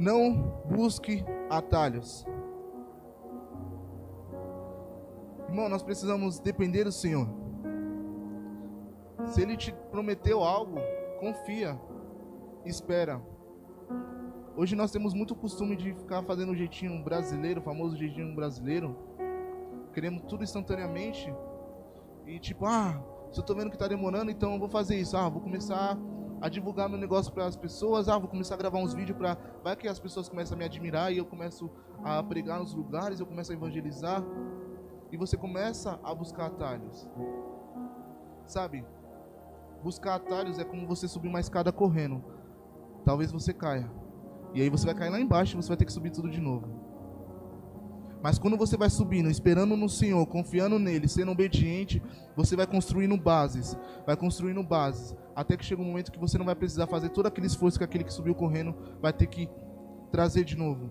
Não busque atalhos. Irmão, nós precisamos depender do Senhor. Se Ele te prometeu algo, confia, espera. Hoje nós temos muito costume de ficar fazendo o jeitinho brasileiro, o famoso jeitinho brasileiro. Queremos tudo instantaneamente. E tipo, ah, se eu tô vendo que tá demorando, então eu vou fazer isso. Ah, vou começar a divulgar meu negócio para as pessoas. Ah, vou começar a gravar uns vídeos para vai que as pessoas começam a me admirar e eu começo a pregar nos lugares, eu começo a evangelizar e você começa a buscar atalhos. Sabe? Buscar atalhos é como você subir uma escada correndo. Talvez você caia. E aí você vai cair lá embaixo e você vai ter que subir tudo de novo. Mas quando você vai subindo, esperando no Senhor, confiando nele, sendo obediente, você vai construindo bases, vai construindo bases, até que chega um momento que você não vai precisar fazer todo aquele esforço que aquele que subiu correndo vai ter que trazer de novo.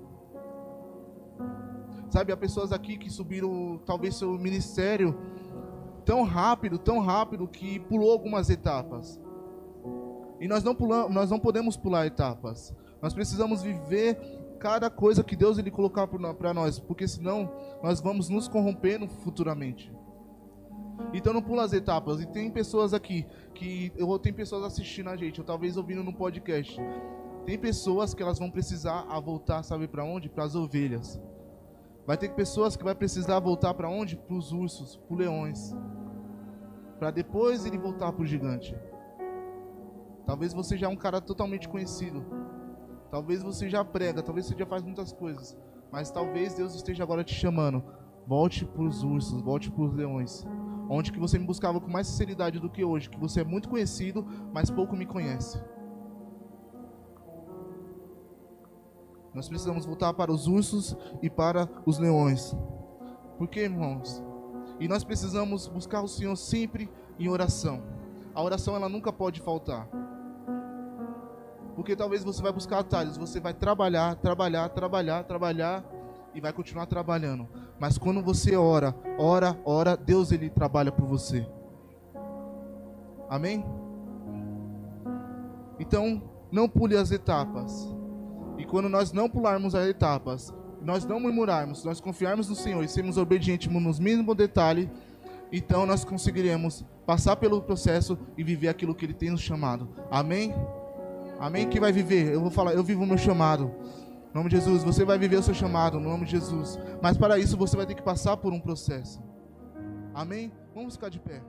Sabe, há pessoas aqui que subiram talvez seu ministério tão rápido, tão rápido que pulou algumas etapas. E nós não pulamos, nós não podemos pular etapas. Nós precisamos viver cada coisa que Deus ele colocar para nós, porque senão nós vamos nos corrompendo futuramente. Então não pula as etapas. E tem pessoas aqui que eu tenho pessoas assistindo a gente, ou talvez ouvindo no podcast. Tem pessoas que elas vão precisar a voltar, sabe para onde? Para as ovelhas. Vai ter pessoas que vai precisar voltar para onde? Para os ursos, para os leões. Para depois ele voltar para o gigante. Talvez você já é um cara totalmente conhecido. Talvez você já prega, talvez você já faz muitas coisas. Mas talvez Deus esteja agora te chamando. Volte para os ursos, volte para os leões. Onde que você me buscava com mais sinceridade do que hoje. Que você é muito conhecido, mas pouco me conhece. Nós precisamos voltar para os ursos e para os leões. Por quê, irmãos? E nós precisamos buscar o Senhor sempre em oração. A oração ela nunca pode faltar. Porque talvez você vai buscar atalhos, você vai trabalhar, trabalhar, trabalhar, trabalhar e vai continuar trabalhando. Mas quando você ora, ora, ora, Deus ele trabalha por você. Amém? Então, não pule as etapas. E quando nós não pularmos as etapas, nós não murmurarmos, nós confiarmos no Senhor e sermos obedientes nos mínimos detalhes, então nós conseguiremos passar pelo processo e viver aquilo que Ele tem nos chamado. Amém? Amém? Quem vai viver? Eu vou falar, eu vivo o meu chamado. Em nome de Jesus, você vai viver o seu chamado, no nome de Jesus. Mas para isso você vai ter que passar por um processo. Amém? Vamos ficar de pé.